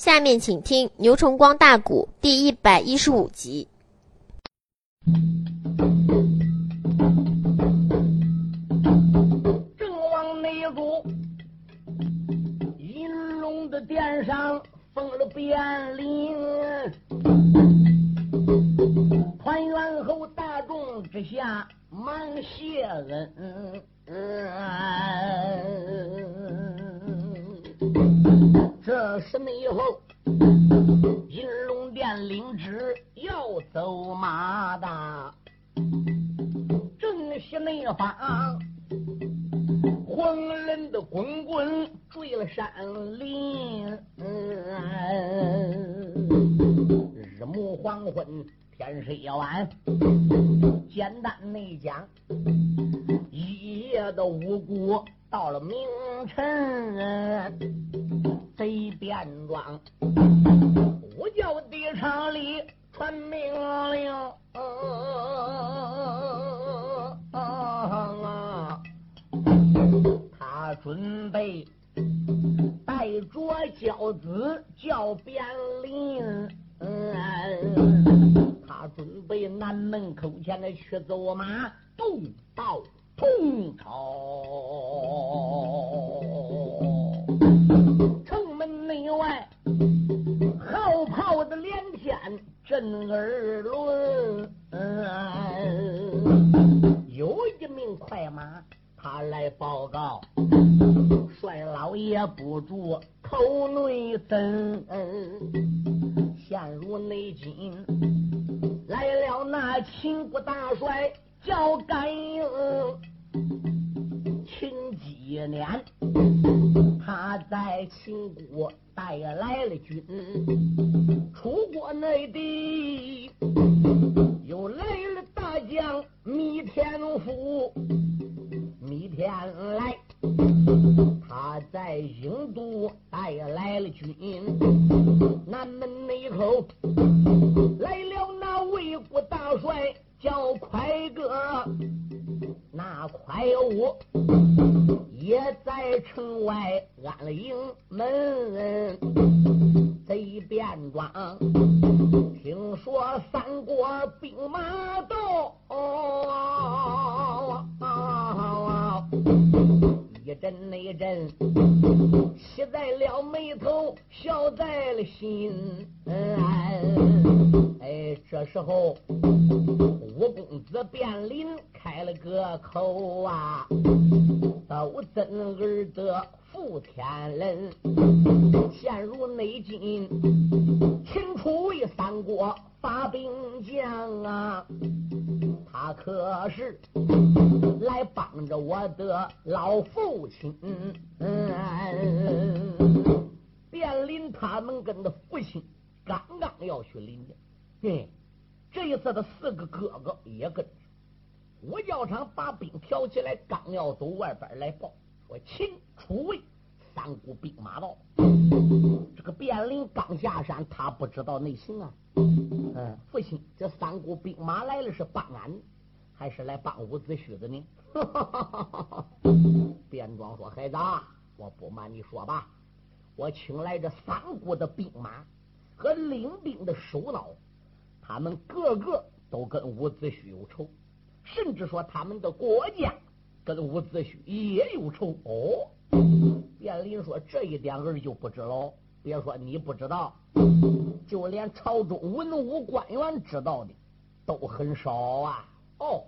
下面请听《牛崇光大鼓》第一百一十五集。正往内住，银龙的殿上封了卞林，团圆后大众之下忙谢恩。十年以后，银龙殿领旨要走马的，正西内方，黄人的滚滚坠了山林，日暮黄昏天是一晚，简单内讲，一夜的无辜到了明晨。贼变装，我叫地场里传命令，他准备带着轿子叫边林，他准备南门口前的去走马，渡到通朝。城门内外号炮的连天震耳轮，有一名快马，他来报告，帅老爷不住口内憎，陷入内紧，来了那秦国大帅叫甘英，秦几年，他在秦国。带来了军，出国内地，又来了大将弥天福。弥天来，他在印度带来了军，南门内口来了那魏国大帅叫快哥，那快我。也在城外安了营门，贼变装。听说三国兵马到，一阵那阵，喜在了眉头，笑在了心。哎，这时候五公子卞林开了个口啊。都怎儿的负天人，陷入内境，秦楚魏三国发兵将啊，他可是来帮着我的老父亲。嗯卞林他们跟的父亲刚刚要去领的，嘿，这一次的四个哥哥也跟。五教场把兵挑起来，刚要走，外边来报说秦楚魏三股兵马到。这个卞林刚下山，他不知道内情啊。嗯，父亲，这三股兵马来了，是帮俺，还是来帮伍子胥的呢？卞庄说：“孩子，我不瞒你说吧，我请来这三股的兵马和领兵的首脑，他们个个都跟伍子胥有仇。”甚至说他们的国家跟伍子胥也有仇哦。卞林说这一点儿就不知了。别说你不知道，就连朝中文武官员知道的都很少啊。哦，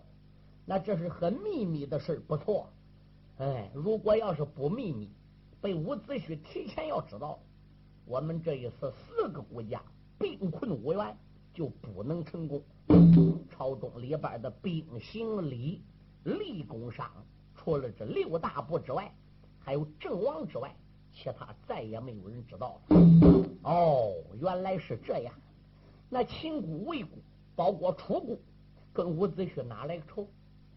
那这是很秘密的事不错。哎，如果要是不秘密，被伍子胥提前要知道，我们这一次四个国家兵困无援。就不能成功。朝中里边的兵行礼立功上，除了这六大部之外，还有阵王之外，其他再也没有人知道了。哦，原来是这样。那秦国、魏国，包括楚国，跟伍子胥哪来仇？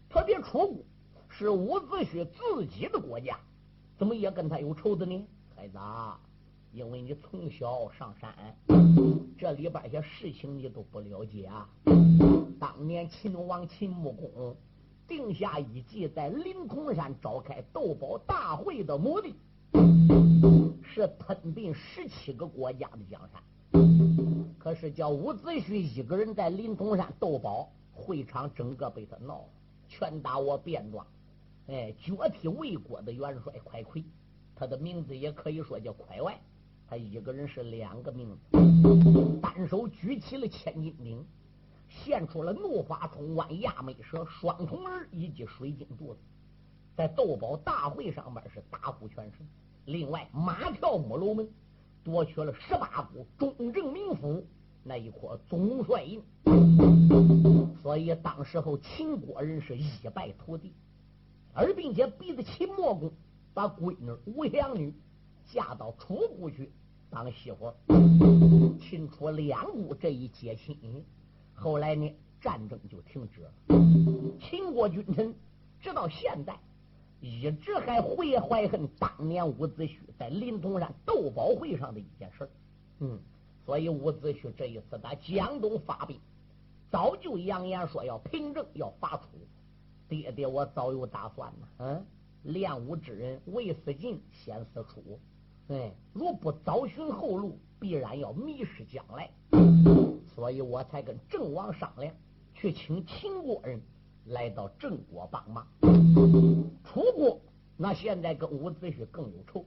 特别楚国是伍子胥自己的国家，怎么也跟他有仇的呢？孩子。因为你从小上山，这里边些事情你都不了解啊。当年秦王秦穆公定下一计，在灵孔山召开斗宝大会的目的，是吞并十七个国家的江山。可是叫伍子胥一个人在临潼山斗宝，会场整个被他闹了，拳打我便装。哎，脚踢魏国的元帅快奎，他的名字也可以说叫快外。他一个人是两个名字，单手举起了千斤顶，现出了怒发冲冠、亚美蛇、双瞳儿以及水晶肚子，在斗宝大会上边是大获全胜。另外，马跳母楼门夺取了十八股中正名府那一块总帅印，所以当时候秦国人是一败涂地，而并且逼得秦穆公把闺女吴祥女。嫁到楚国去当媳妇，秦楚两国这一结亲，后来呢，战争就停止了。秦国君臣直到现在一直还怀怀恨当年伍子胥在临潼山斗宝会上的一件事嗯，所以伍子胥这一次打江东发兵，早就扬言说要平正，要伐楚。爹爹，我早有打算呢。嗯，练武之人，未死晋，先死楚。哎，若不早寻后路，必然要迷失将来。所以我才跟郑王商量，去请秦国人来到郑国帮忙。楚国那现在跟伍子胥更有仇，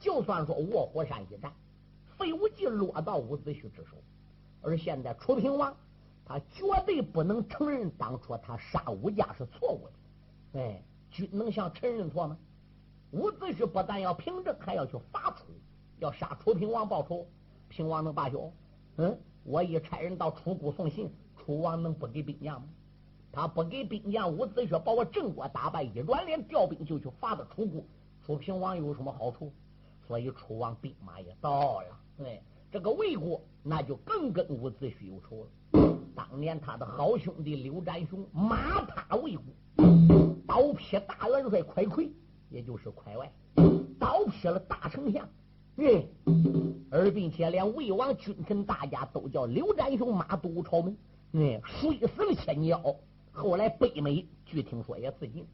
就算说卧虎山一战，费无忌落到伍子胥之手，而现在楚平王他绝对不能承认当初他杀武家是错误的。哎，君能向臣认错吗？伍子胥不但要平政，还要去伐楚，要杀楚平王报仇。平王能罢休？嗯，我一差人到楚国送信，楚王能不给兵将吗？他不给兵将，伍子胥把我郑国打败，一转脸调兵就去伐的楚国，楚平王有什么好处？所以楚王兵马也到了。哎，这个魏国那就更跟伍子胥有仇了。当年他的好兄弟刘占雄马踏魏国，刀劈大元帅快奎。也就是快外，刀劈了大丞相，嗯，而并且连魏王君臣大家都叫刘占雄马都朝门，嗯，摔死了千鸟。后来北美据听说也自尽，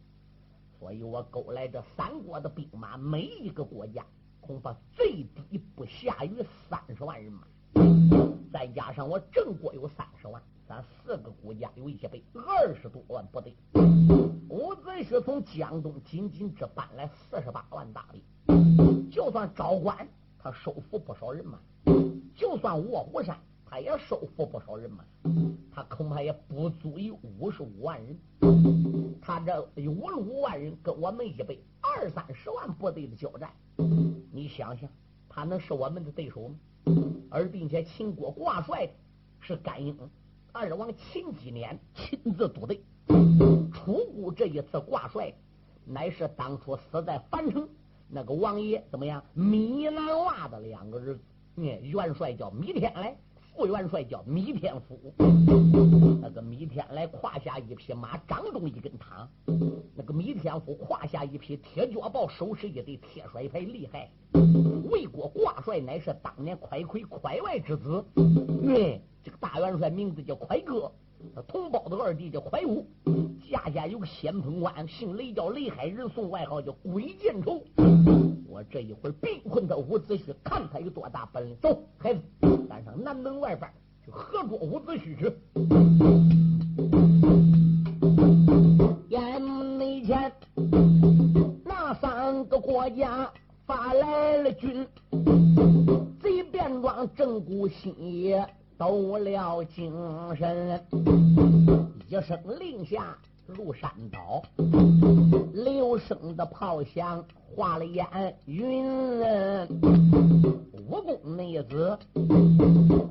所以我勾来这三国的兵马，每一个国家恐怕最低不下于三十万人马，再加上我郑国有三十万。咱四个国家有一些倍，二十多万部队。伍子胥从江东仅仅只搬来四十八万大兵，就算招关，他收服不少人马；就算卧虎山，他也收服不少人马。他恐怕也不足以五十五万人。他这五十五万人跟我们一倍二三十万部队的交战，你想想，他能是我们的对手吗？而并且秦国挂帅的是甘英。二王秦几年亲自督队，楚国这一次挂帅，乃是当初死在樊城那个王爷怎么样？米南娃的两个儿子，元帅叫米天来，副元帅叫米天福。那个米天来胯下一匹马，掌中一根汤；那个米天福胯下一匹铁脚豹，手持一对铁甩牌，厉害。魏国挂帅乃是当年快魁快外之子，嗯。这个大元帅名字叫快哥，他同胞的二弟叫快武，家家有个先锋官，姓雷叫雷海，人送外号叫鬼见愁。我这一会儿兵困他伍子胥，看他有多大本领。走，孩子，赶上南门外边去合捉伍子胥去。眼内前那三个国家发来了军，贼变装正骨心也。抖了精神，一声令下入山倒，六声的炮响化了烟云。武功内子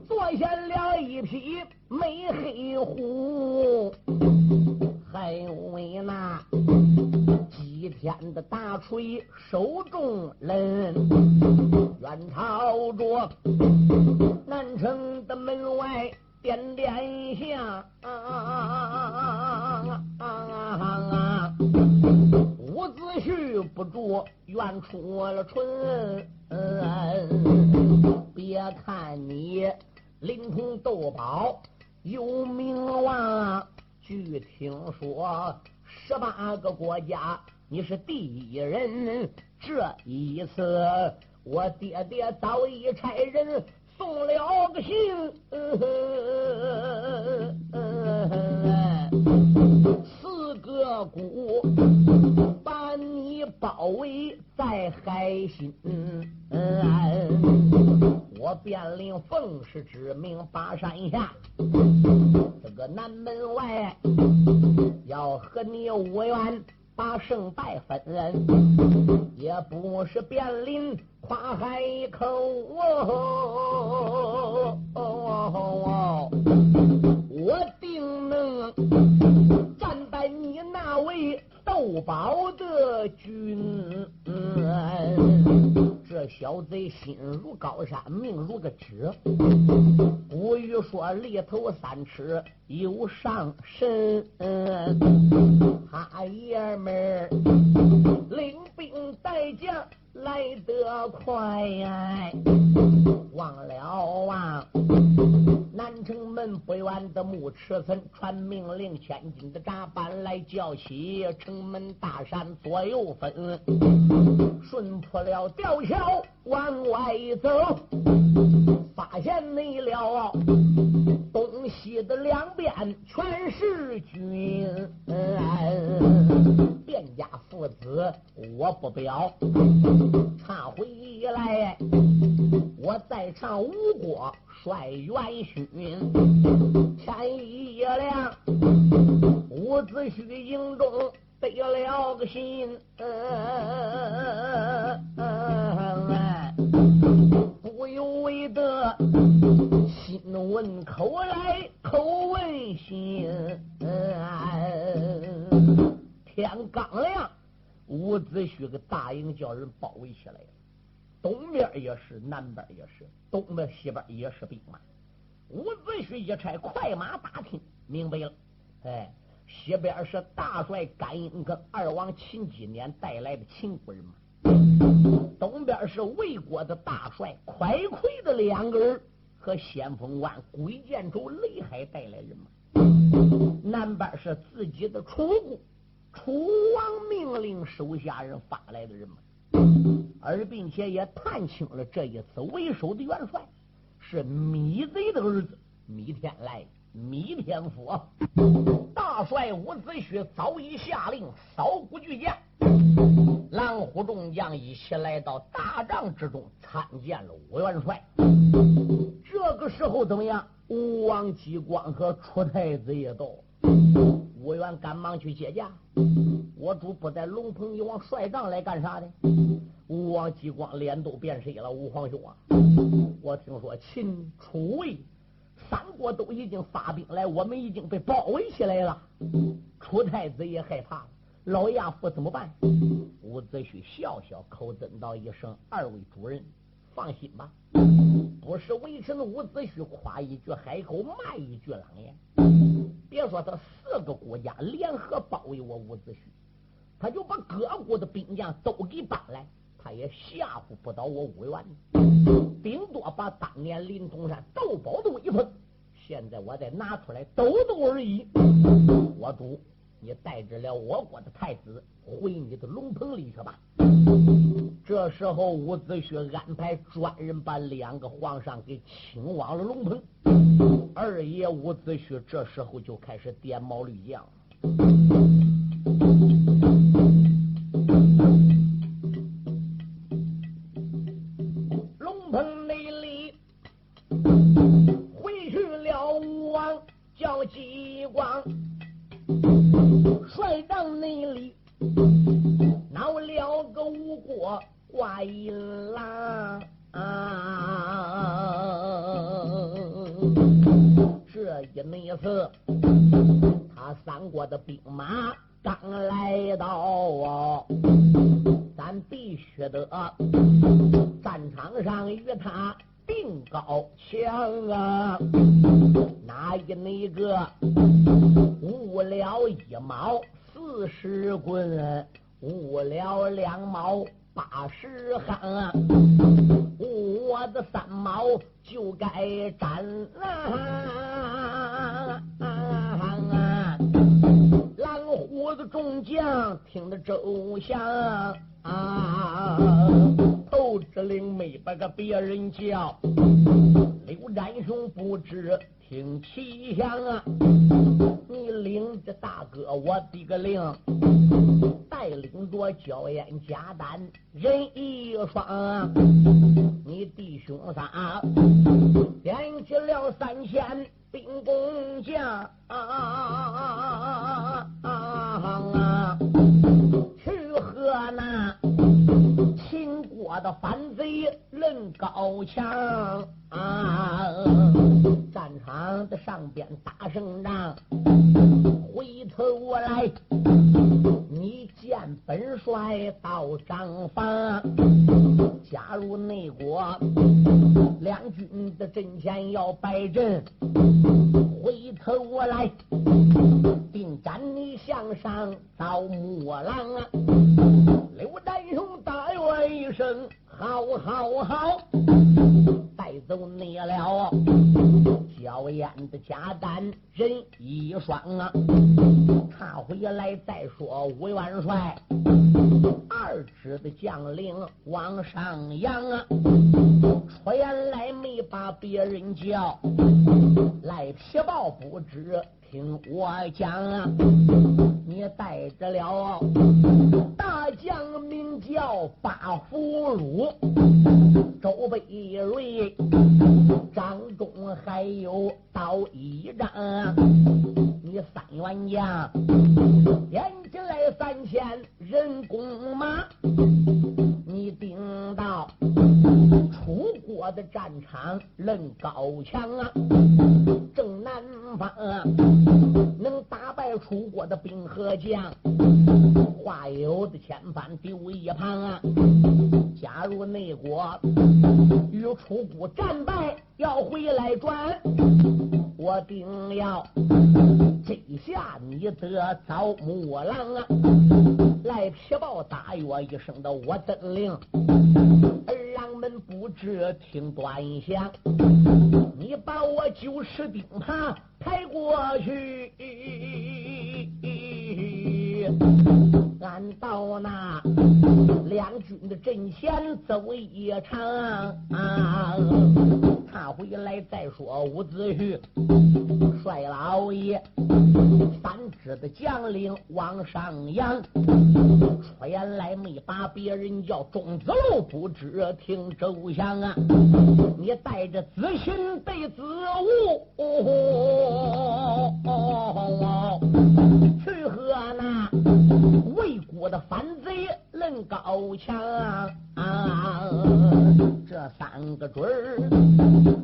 坐下了一匹美黑虎，还为那几天的大锤手中人，远朝着。南城的门外点点响，伍子胥不住怨出了春。别看你灵通斗宝有名望，据听说十八个国家你是第一人，这一次。我爹爹早已差人送了个信，四个鼓把你包围在海心。我便令奉氏之命，把山下这个南门外要和你无缘把胜败分，也不是便临夸海口，我定能战败你那位斗宝的军。这小贼心如高山，命如个纸。古语说：“里头三尺有上身。”他爷们儿领兵带将来得快呀，忘了啊！城门不远的木池村传命令，千斤的闸板来叫起城门大山左右分，顺破了吊桥往外走，发现没了东西的两边全是军，卞家父子我不表，唱回来我再唱吴国。帅元勋，天一夜亮，伍子胥营中得了个信，不由为得心问口来口问心。天刚亮，伍子胥个大营叫人包围起来了。东边也是，南边也是，东边西边也是兵马。伍子胥一差快马打听，明白了。哎，西边是大帅甘英跟二王秦几年带来的秦国人马，东边是魏国的大帅快魁的两个人和先锋官鬼见州雷海带来人马，南边是自己的楚国楚王命令手下人发来的人马。而并且也探清了这一次为首的元帅是米贼的儿子米天来、米天福。大帅伍子胥早已下令扫谷巨将，狼虎众将一起来到大帐之中参见了武元帅。这个时候怎么样？吴王姬光和楚太子也到。武元赶忙去接驾。我主不在龙棚，你往帅帐来干啥的？吴王姬光脸都变色了。吴皇兄啊，我听说秦、楚、魏三国都已经发兵来，我们已经被包围起来了。楚太子也害怕了，老亚父怎么办？伍子胥笑笑口尊道一声：“二位主人，放心吧，不是微臣伍子胥夸一句海口，骂一句狼言。”别说他四个国家联合包围我伍子胥，他就把各国的兵将都给搬来，他也吓唬不到我伍元。顶多把当年临潼山斗宝的威风，现在我再拿出来抖抖而已。我主，你带着了我国的太子回你的龙棚里去吧。这时候，伍子胥安排专人把两个皇上给请往了龙棚。二爷伍子胥这时候就开始点毛绿将，啊啊！狼虎子众将听得周详，啊！头指令没把个别人叫，刘占雄不知听奇响啊！你领着大哥我的个令，带领着焦烟加丹人一双！你弟兄仨点起了三千兵工匠啊！去和那我的反贼论高强啊！战场的上边打胜仗，回头我来，你见本帅到帐房，加入内国两军的阵前要摆阵，回头我来，定斩你向上到木狼啊！刘丹雄大愿一声，好好好，带走你了。小烟的贾丹人一双啊，他回来再说吴元帅，二支的将领往上扬啊，出言来没把别人叫，赖皮豹不知听我讲啊，你带着了大将名叫八福禄，周北瑞，张忠还有刀一张，你三员将点起来三千人弓马，你顶到楚国的战场论高强啊，正南方啊能打败楚国的兵和将，话有的千帆丢一旁啊，假如内国与楚国战败要回来转，我定要这下你得遭木狼啊！来皮豹大约一声的我登灵，二郎们不知听端详，你把我九十钉耙抬过去，俺到那两军的阵前走一场，他回来再说伍子胥，帅老爷，三支的将领往上扬，出言来没把别人叫钟子路，不知听周详啊，你带着子勋对子午。去和那魏国的反贼论高强啊，这三个准儿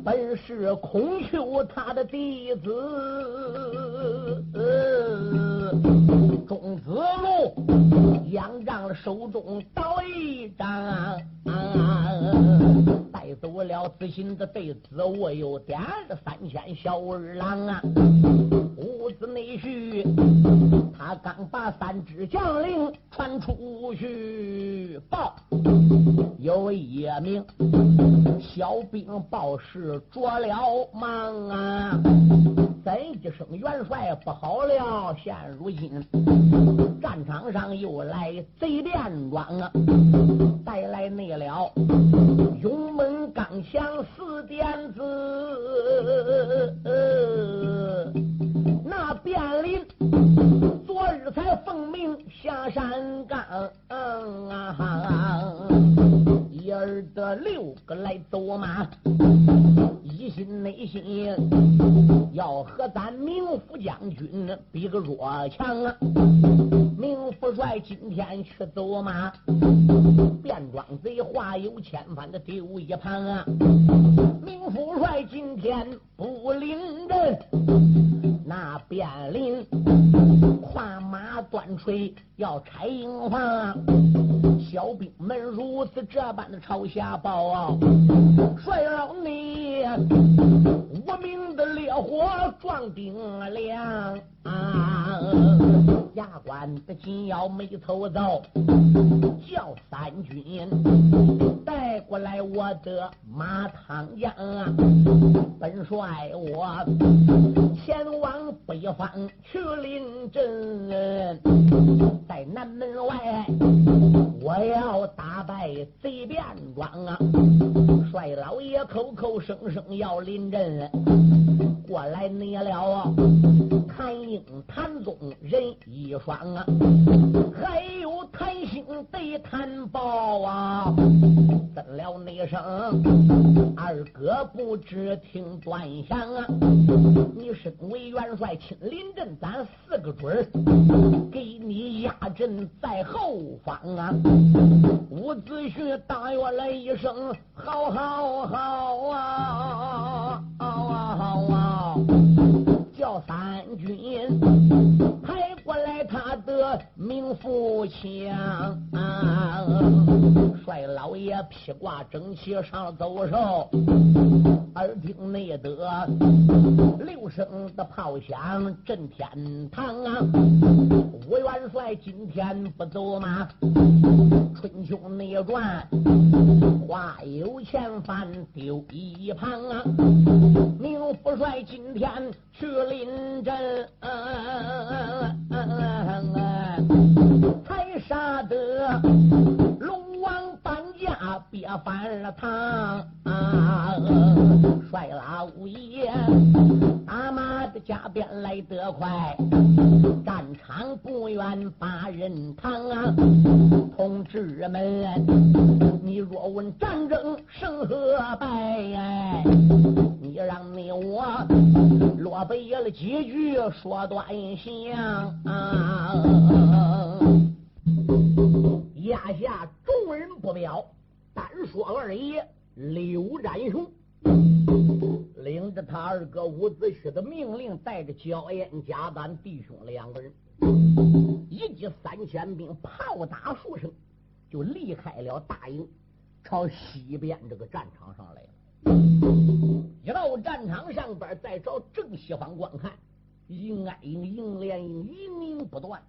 本是孔丘他的弟子，钟子路仰仗了手中刀一张。带走了子信的对子，我又点了三千小二郎啊！屋子内婿，他刚把三支将领传出去报，有一名小兵报时着了忙啊！怎一声元帅不好了，现如今战场上又来贼连庄啊！带来内了勇猛刚强四点子，那便林昨日才奉命下山岗，一儿的六个来走马，一心内心要和咱明府将军比个弱强啊！明府帅今天去走马，变装贼话有千番的丢一旁啊！明府帅今天不领阵，那便领跨马断锤要拆营房！小兵们如此这般的朝下报！帅老你，无名的烈火撞顶梁。啊！牙关的紧要眉头走，叫三军带过来我的马汤将，本帅我前往北方去临阵，在南门外我要打败贼变庄啊！帅老爷口口声声要临阵，过来你了啊，谭英、谭宗人一双啊，还有谭兴对谭宝啊，怎了那声二哥不知听端详啊？你身为元帅亲临阵，咱四个准儿给你压阵在后方啊！伍子胥大约了一声，好好好啊，好啊好啊，叫三军抬过来他的名副枪，帅老爷披挂整齐上走兽，耳听内得六声的炮响震天堂啊！吴元帅今天不走马，春秋内传话有前番丢一旁啊！明副帅今天去临阵，才杀得别翻了堂。帅老爷打马的加鞭来得快，战场不远把人扛啊！同志们，你若问战争胜和败，你让你我落背了几句说端详。压下众人不表，单说二爷刘占雄。领着他二哥伍子胥的命令，带着焦彦、贾丹弟兄两个人，一击三千兵，炮打数声，就离开了大营，朝西边这个战场上来了。一到战场上边，再朝正西方观看，营挨营，营连营，营营不断，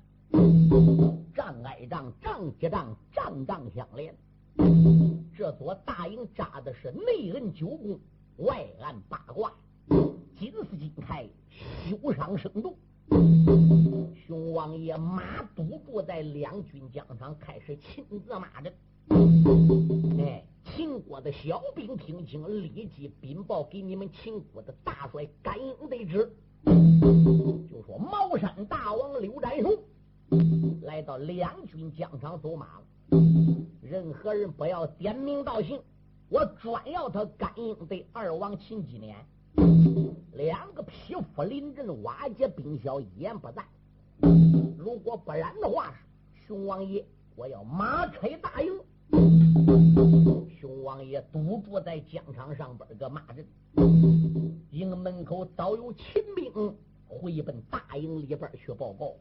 仗挨仗，仗接仗，仗仗相连。这座大营扎的是内摁九宫，外按八卦，金丝金开，修伤生动。熊王爷马堵住在两军疆场，开始亲自骂阵。哎，秦国的小兵听清，立即禀报给你们秦国的大帅甘英得知，就说茅山大王刘占雄来到两军疆场走马了。任何人不要点名道姓，我专要他甘英对二王秦几年。两个匹夫临阵，瓦解兵小，一言不在。如果不然的话，熊王爷，我要马开大营。熊王爷堵住在疆场上边个马阵，营门口早有秦兵回奔大营里边去报告。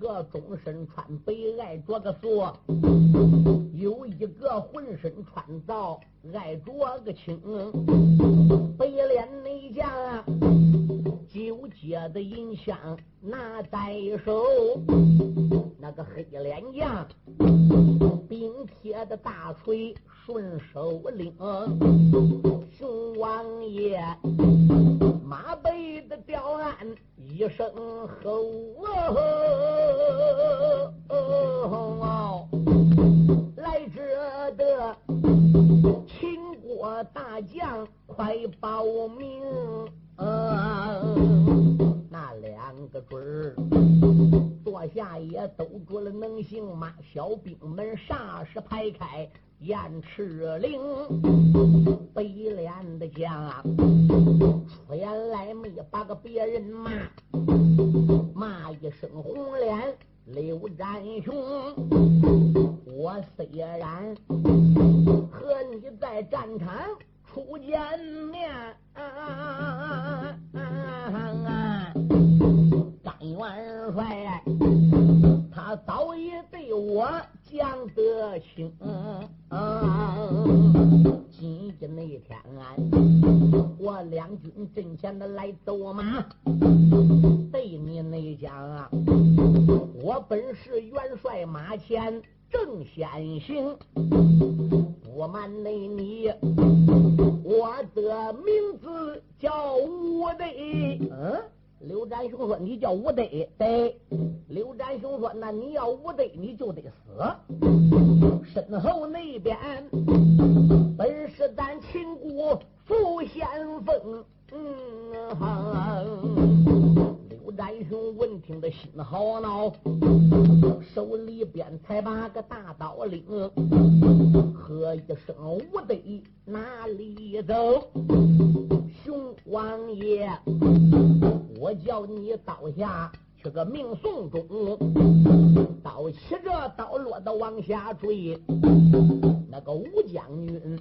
个终身穿白，爱着个锁；有一个浑身穿皂，爱着个青。白脸内将，九节的银枪拿在手；那个黑脸将。冰铁的大锤顺手拎，熊王爷马背的吊鞍一声吼，哦来者的秦国大将快报名，那两个准儿。坐下也兜住了能行吗？小兵们霎时排开燕赤岭，北脸的将出言来没把个别人骂，骂一声红脸刘占雄。我虽然和你在战场初见面。张元帅，他早已对我讲得清。今天那天，啊我两军阵前的来走马，对你那讲啊，我本是元帅马前正先行。不瞒内你，我的名字叫吴德。嗯。刘占雄说：“你叫吴德，对。”刘占雄说：“那你要吴德，你就得死。”身后那边本是咱秦国副先锋。嗯占雄闻听的心好恼，手里边才把个大刀领，喝一声：“我得哪里走？”熊王爷。我叫你刀下去个命送终，刀起着刀落的往下坠。那个吴将军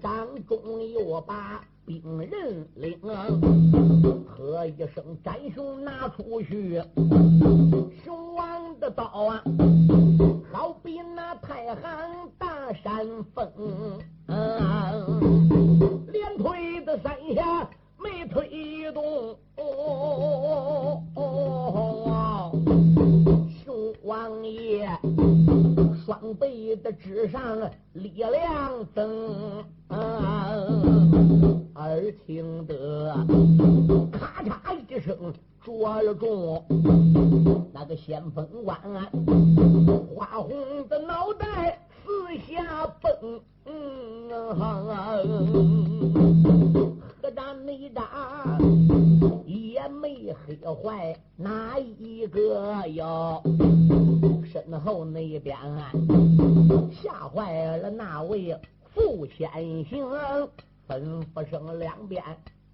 掌中又把兵刃领，喝一声斩熊拿出去，熊王的刀啊，好比那太行大山峰，连推的三下没推动。哦哦，熊王爷双背的之上力量增，先锋官花红的脑袋四下崩，何战没打？也没黑坏哪一个哟？身后那边吓坏了那位副先行，吩咐声两边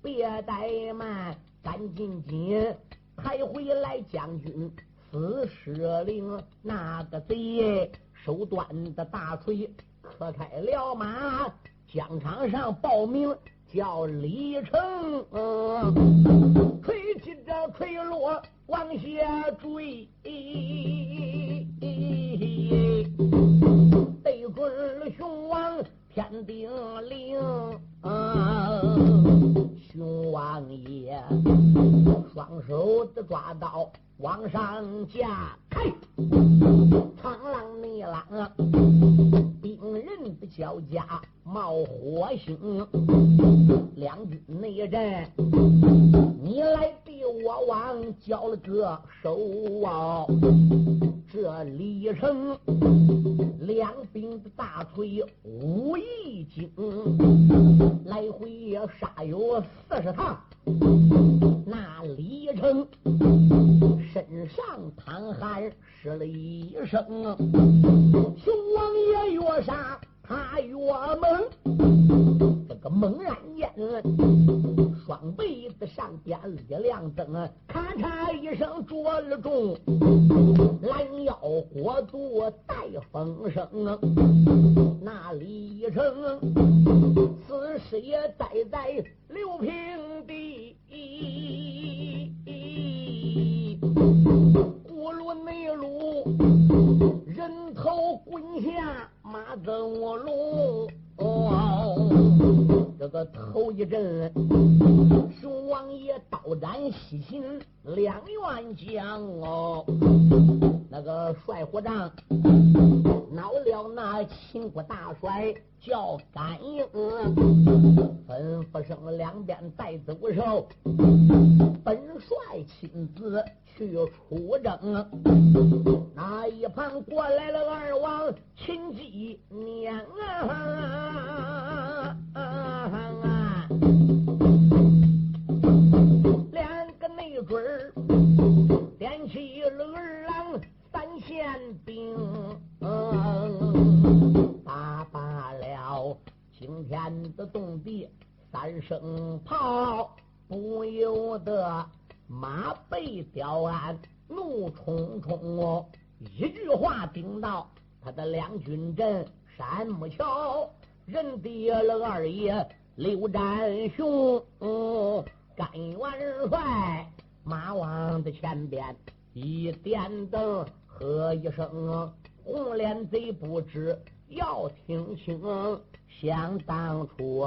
别怠慢，赶紧紧抬回来将军死舍令。那个贼手端的大锤磕开了马，疆场上报名。叫李成，嗯锤起这锤落往下坠，对准了熊王天顶灵，熊王爷双手的抓刀往上架，开，苍狼逆狼，兵刃的交加。冒火星，两军内战，你来国王交了个手啊！这李成两柄的大锤五一斤，来回也杀有四十趟。那李成身上淌汗，失了一声，熊王爷越杀。他越猛，这个猛然间，双背子上边力量增，咔嚓一声着了中，拦腰过度带风声，那李成此时也待在刘平地，过路内路，人头滚下。马增龙，这个头一阵，熊王爷刀斩西秦两员将哦，那个帅火仗，恼了那秦国大帅叫甘英，吩咐声两边带走手，本帅亲自去出征。那一旁过来了二王秦继年啊，两个内准儿点起了二郎三线兵。打罢了惊天的动地三声炮，不由得马背雕鞍怒冲冲哦！一句话顶到他的两军阵山木桥，认得了二爷刘占雄，甘元帅马往的前边一点灯，喝一声。红脸贼不知要听清，想当初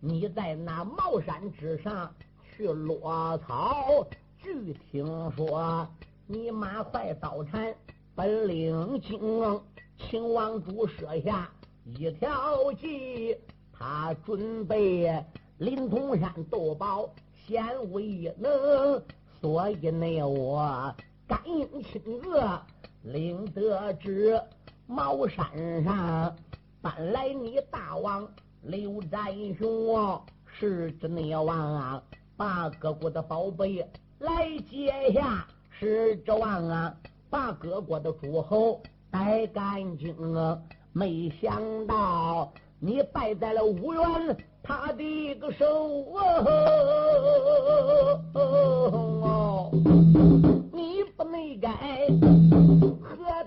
你在那茅山之上去落草，据听说你马快刀铲本领精，秦王主设下一条计，他准备临潼山斗宝显威能，所以呢我感应亲自。领得知茅山上搬来你大王刘占雄，是之内王啊，把各国的宝贝来接下，是之王啊，把各国的诸侯带干净啊，没想到你败在了五原他的一个手哦，你不内该。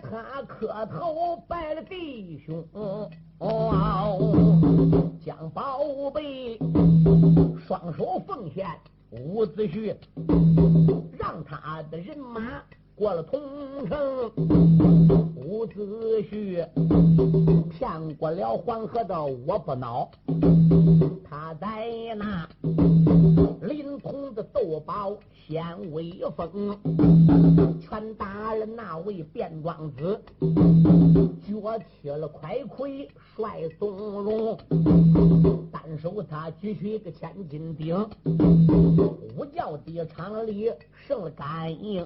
他磕头拜了弟兄，哦将宝贝双手奉献。伍子胥让他的人马过了桐城，伍子胥骗过了黄河的我不恼，他在那临潼的斗宝显威风，全打了那位卞庄子，脚踢了快盔帅从容，单手他举起个千斤顶，五叫的场里胜了感应，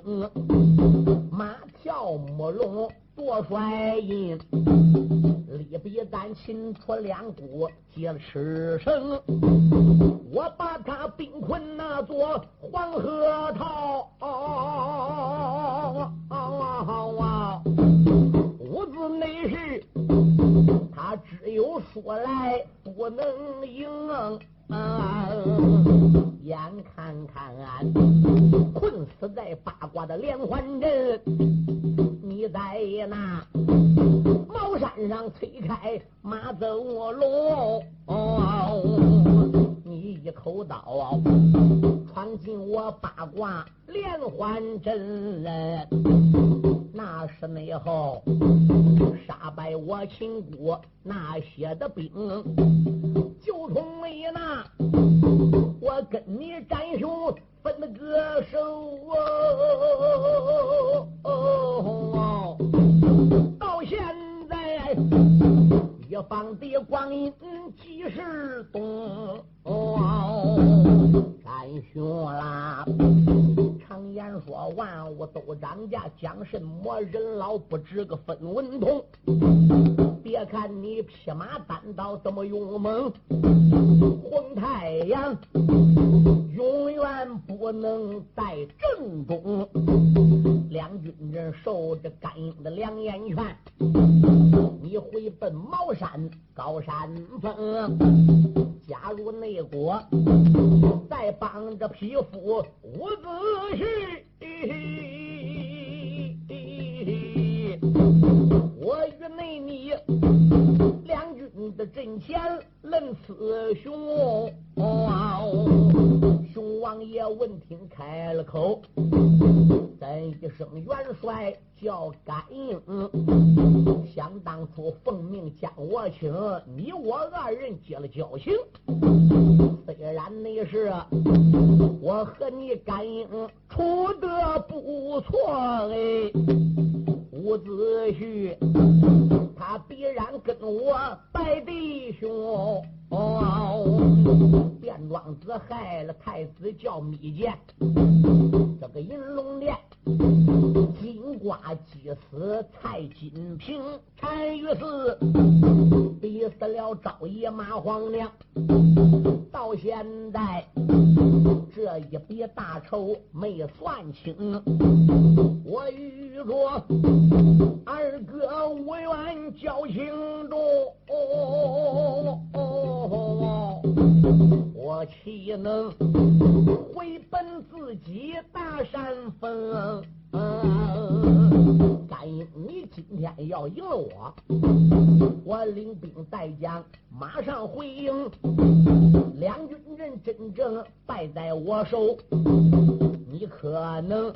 马跳木龙多帅印，力比丹擒出两股接了赤绳，我把他并困那座黄河套。屋有说来不能应。眼看看，困死在八卦的连环阵，你在那茅山上催开马走龙，你一口刀闯进我八卦连环阵，那是内后杀败我秦国那些的兵，就从为那我跟你战兄分个手哦。哦，到现在一方的光阴几时冬，战兄啦！常言说万物都涨价，讲什么人老不知个分文铜。别看你匹马单刀这么勇猛，红太阳勇远不能带正中。两军人受着甘英的两眼拳，你回奔茅山高山峰，加入内国，再帮着匹夫伍子胥。我与内你两军的阵前论雌雄，熊王爷闻听开了口，怎一声元帅叫甘英，想当初奉命将我请，你我二人结了交情，虽然那是我和你甘英处得不错哎。伍子胥，他必然跟我拜弟兄。卞庄子害了太子叫米剑，这个银龙殿金瓜祭司蔡金平单于寺，逼死了赵爷马皇娘。到现在这一笔大仇没算清，我二哥无缘交情重。我岂能回奔自己大山峰？甘因你今天要赢了我，我领兵带将马上回营，两军人真正败在我手，可能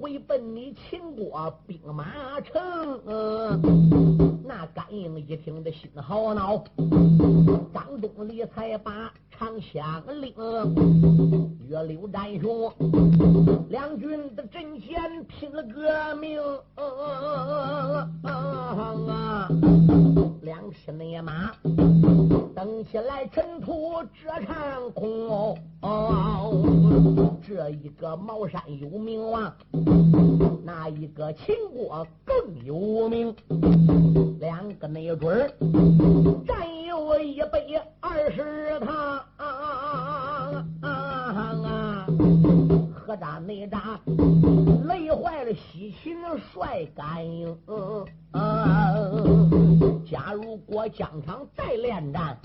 会奔你秦国兵马城。那甘英一听的心好恼，张东里才把长枪领，约刘占雄两军的阵前拼了革命，两匹内马蹬起来尘土遮长空，这一个茅山有名望，那一个秦国更有名。两个没准儿，占有一百二十趟，啊啊啊啊啊啊何扎内扎，累坏了西秦帅干英。假如过疆场再恋战，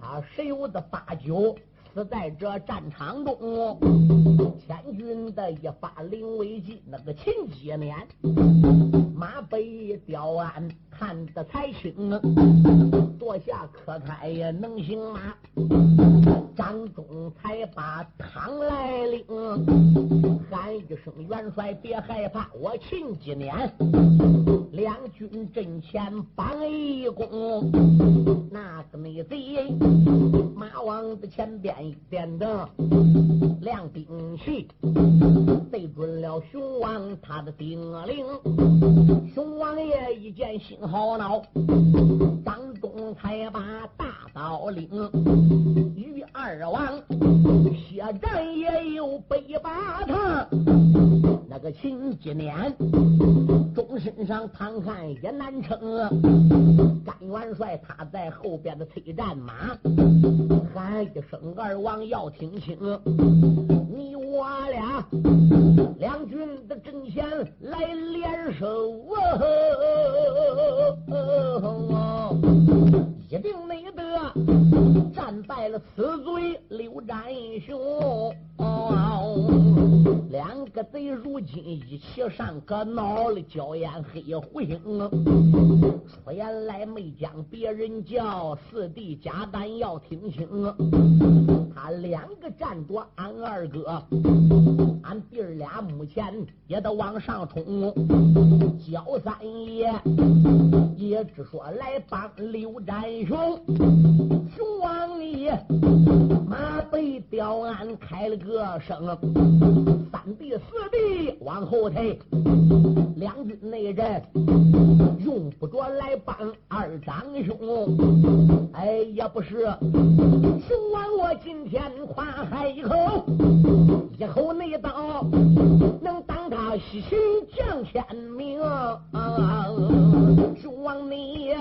他谁有的八九？死在这战场中，千军的一发临危急，那个秦几年，马背吊鞍看得才清，坐下可开也能行吗。张忠才把汤来领，喊一声元帅别害怕，我秦几年两军阵前帮一功，那个内贼马王的前边。点灯亮兵器，对准了熊王他的叮铃。熊王爷一见心好恼，张东才把大刀领，与二二王血战也有百八趟。那个秦几年，终身上唐汉也难成。甘元帅他在后边的催战马，喊一声二。王要听清，我俩两军的阵前来联手，一定没得战败了此罪刘展雄。个贼如今一起上个闹了，焦烟黑胡星，出言来没将别人叫，四弟贾丹要听清。他两个站着俺二哥，俺弟儿俩目前也得往上冲。焦三爷也只说来帮刘占雄，熊王爷马背吊鞍开了个声。三弟四弟往后退，两军内人用不着来帮二长兄。哎，也不是熊王，我今天夸海一口，一口内刀能当他西秦将千名。熊王你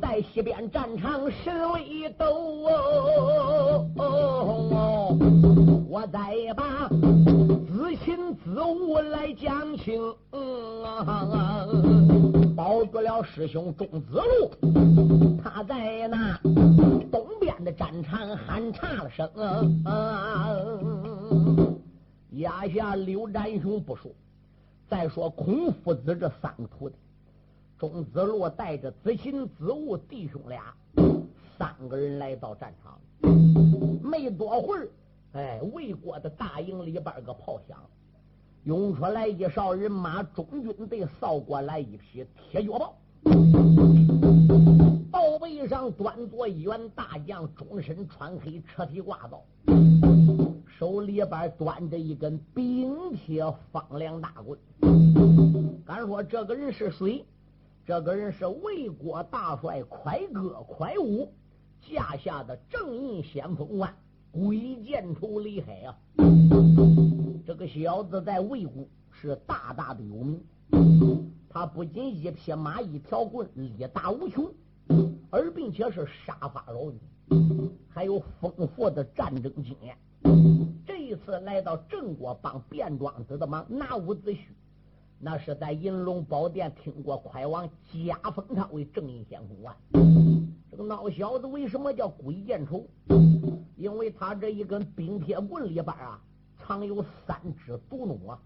在西边战场神威斗，我再把。自亲子悟来讲清，保住了师兄钟子路。他在那东边的战场喊差了声，压下刘占雄不说，再说孔夫子这三个徒弟，钟子路带着子亲子悟弟兄俩，三个人来到战场，没多会儿。哎，魏国的大营里边个炮响，涌出来一哨人马，中军队扫过来一匹铁脚豹，豹背上端坐一员大将，终身穿黑，车体挂刀，手里边端着一根冰铁方梁大棍。敢说这个人是谁？这个人是魏国大帅快哥快武驾下的正印先锋官鬼见愁李海啊！这个小子在魏国是大大的有名，他不仅一匹马一条棍力大无穷，而并且是杀伐老勇，还有丰富的战争经验。这一次来到郑国帮卞庄子的忙，拿伍子胥，那是在银龙宝殿听过快王加封他为正印先锋官。这个孬小子为什么叫鬼见愁？因为他这一根冰铁棍里边啊，藏有三只毒弩啊。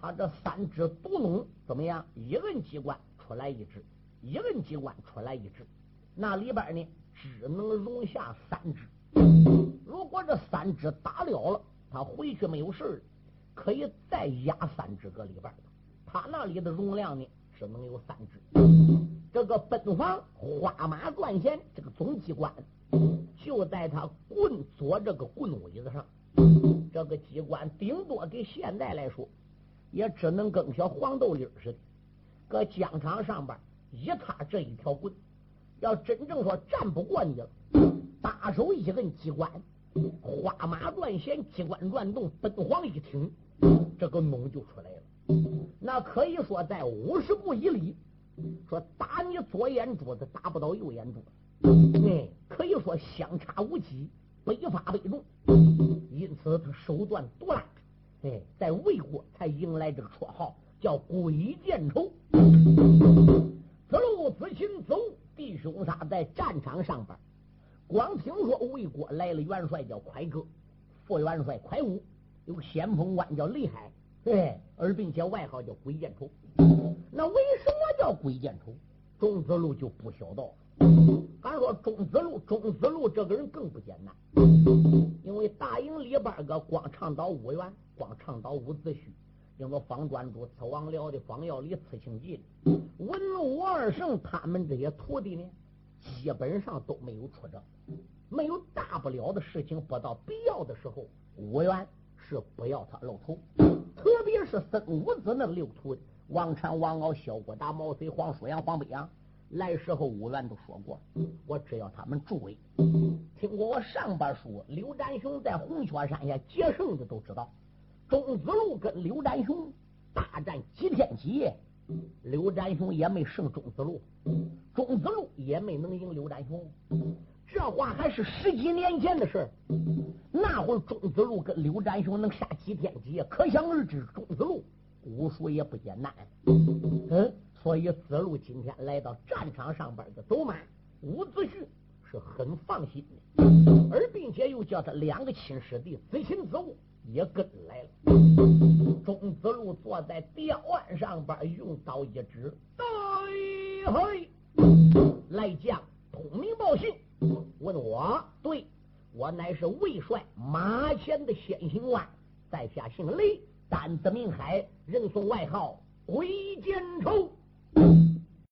他这三只毒弩怎么样？一摁机关出来一只，一摁机关出来一只，那里边呢只能容下三只。如果这三只打了了，他回去没有事可以再压三只搁里边他那里的容量呢只能有三只。这个奔房花马转弦，这个总机关就在他棍左这个棍尾子上。这个机关顶多给现在来说，也只能跟小黄豆粒似的，搁疆场上边一踏这一条棍。要真正说战不过你了。大手一摁机关，花马断弦，机关乱动，奔黄一听，这个弩就出来了。那可以说在五十步以里，说打你左眼珠子，打不到右眼珠子，哎，可以说相差无几，北伐北中。因此他手段毒辣，哎，在魏国才迎来这个绰号，叫鬼见愁。子路、子秦、子午弟兄仨在战场上边。光听说魏国来了元帅叫快哥，副元帅快武，有个先锋官叫厉害，对，而并且外号叫鬼见愁。那为什么叫鬼见愁？钟子路就不晓得。俺说钟子路，钟子路这个人更不简单，因为大营里边个光倡导五元，光倡导伍子胥，因为方专诸、刺王僚的、方耀礼、刺青记的文武二圣，他们这些徒弟呢？基本上都没有出征，没有大不了的事情，不到必要的时候，五元是不要他露头。特别是孙武子那六徒弟，王禅、王敖、萧国达、毛遂、黄舒阳、黄北阳，来时候五元都说过，我只要他们助威。听过我上边说，刘占雄在红雀山下结胜的都知道，钟子路跟刘占雄大战几天几夜。刘占雄也没胜钟子路，钟子路也没能赢刘占雄。这话还是十几年前的事那会儿钟子路跟刘占雄能杀几天几夜，可想而知钟子路武术也不简单。嗯，所以子路今天来到战场上边的走马，伍子胥是很放心的，而并且又叫他两个亲师弟子秦子午也跟来了。钟子路坐在吊案上边，用刀一指：“对嘿，来将通明报信，问我对，我乃是魏帅马前的先行官，在下姓雷，单字名海，人送外号鬼见愁。”